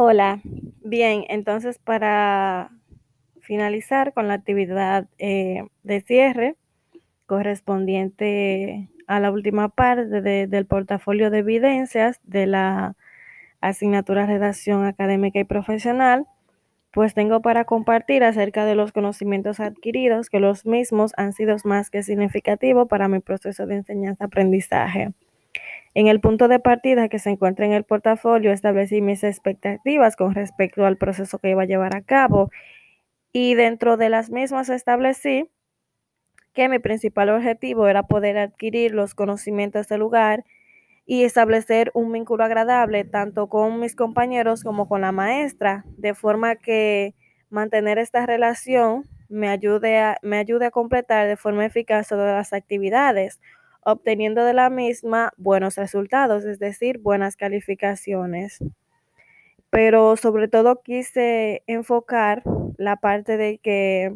Hola, bien, entonces para finalizar con la actividad eh, de cierre correspondiente a la última parte de- del portafolio de evidencias de la asignatura Redacción Académica y Profesional, pues tengo para compartir acerca de los conocimientos adquiridos, que los mismos han sido más que significativos para mi proceso de enseñanza-aprendizaje. En el punto de partida que se encuentra en el portafolio, establecí mis expectativas con respecto al proceso que iba a llevar a cabo. Y dentro de las mismas establecí que mi principal objetivo era poder adquirir los conocimientos del lugar y establecer un vínculo agradable tanto con mis compañeros como con la maestra, de forma que mantener esta relación me ayude a, me ayude a completar de forma eficaz todas las actividades, obteniendo de la misma buenos resultados, es decir, buenas calificaciones. Pero sobre todo quise enfocar la parte de que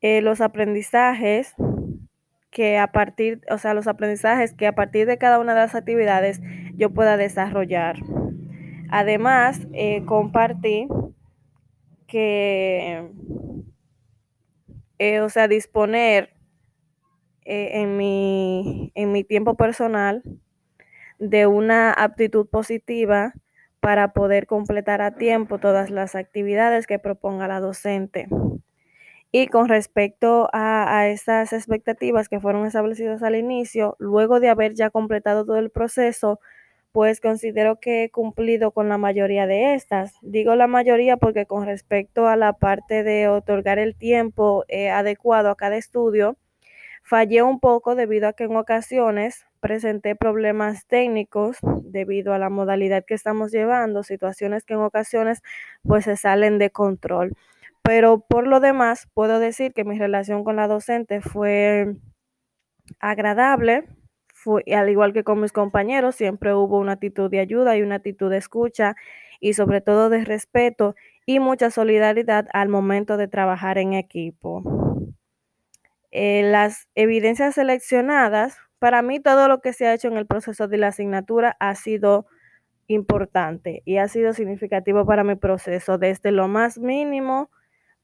eh, los aprendizajes que a partir, o sea, los aprendizajes que a partir de cada una de las actividades yo pueda desarrollar. Además, eh, compartí que, eh, o sea, disponer eh, en, mi, en mi tiempo personal de una aptitud positiva para poder completar a tiempo todas las actividades que proponga la docente. Y con respecto a, a estas expectativas que fueron establecidas al inicio, luego de haber ya completado todo el proceso, pues considero que he cumplido con la mayoría de estas. Digo la mayoría porque con respecto a la parte de otorgar el tiempo eh, adecuado a cada estudio, fallé un poco debido a que en ocasiones presenté problemas técnicos debido a la modalidad que estamos llevando, situaciones que en ocasiones pues se salen de control. Pero por lo demás, puedo decir que mi relación con la docente fue agradable, al igual que con mis compañeros, siempre hubo una actitud de ayuda y una actitud de escucha y sobre todo de respeto y mucha solidaridad al momento de trabajar en equipo. Eh, las evidencias seleccionadas, para mí todo lo que se ha hecho en el proceso de la asignatura ha sido importante y ha sido significativo para mi proceso, desde lo más mínimo,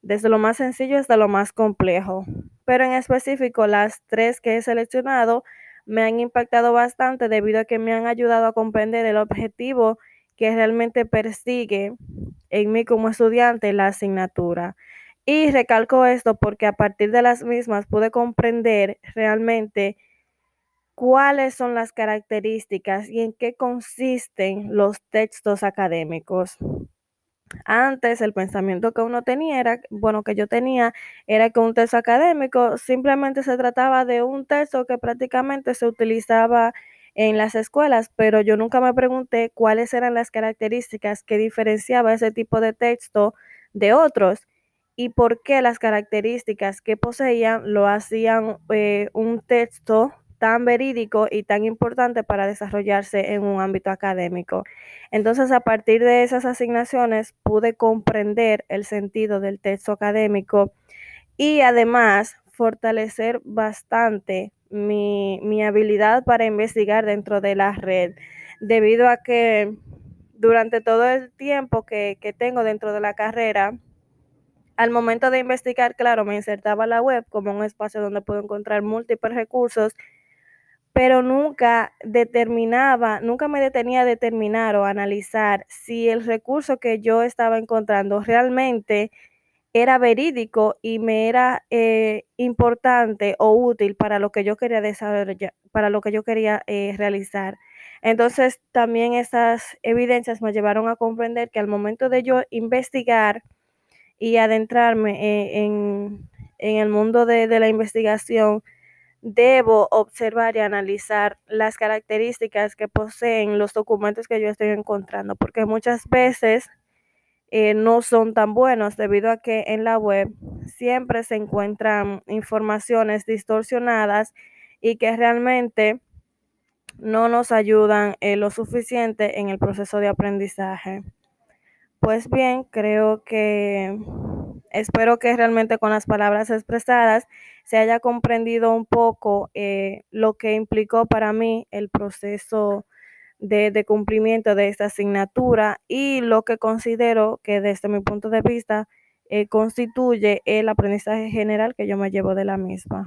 desde lo más sencillo hasta lo más complejo. Pero en específico, las tres que he seleccionado me han impactado bastante debido a que me han ayudado a comprender el objetivo que realmente persigue en mí como estudiante la asignatura. Y recalco esto porque a partir de las mismas pude comprender realmente cuáles son las características y en qué consisten los textos académicos. Antes el pensamiento que uno tenía era, bueno, que yo tenía, era que un texto académico simplemente se trataba de un texto que prácticamente se utilizaba en las escuelas, pero yo nunca me pregunté cuáles eran las características que diferenciaba ese tipo de texto de otros y por qué las características que poseían lo hacían eh, un texto tan verídico y tan importante para desarrollarse en un ámbito académico. Entonces, a partir de esas asignaciones, pude comprender el sentido del texto académico y además fortalecer bastante mi, mi habilidad para investigar dentro de la red, debido a que durante todo el tiempo que, que tengo dentro de la carrera, al momento de investigar, claro, me insertaba la web como un espacio donde puedo encontrar múltiples recursos pero nunca determinaba, nunca me detenía a determinar o analizar si el recurso que yo estaba encontrando realmente era verídico y me era eh, importante o útil para lo que yo quería desarrollar, para lo que yo quería eh, realizar. Entonces, también esas evidencias me llevaron a comprender que al momento de yo investigar y adentrarme eh, en, el mundo de, de la investigación, debo observar y analizar las características que poseen los documentos que yo estoy encontrando, porque muchas veces eh, no son tan buenos debido a que en la web siempre se encuentran informaciones distorsionadas y que realmente no nos ayudan eh, lo suficiente en el proceso de aprendizaje. Pues bien, creo que espero que realmente con las palabras expresadas se haya comprendido un poco eh, lo que implicó para mí el proceso de, cumplimiento de esta asignatura y lo que considero que desde mi punto de vista eh, constituye el aprendizaje general que yo me llevo de la misma.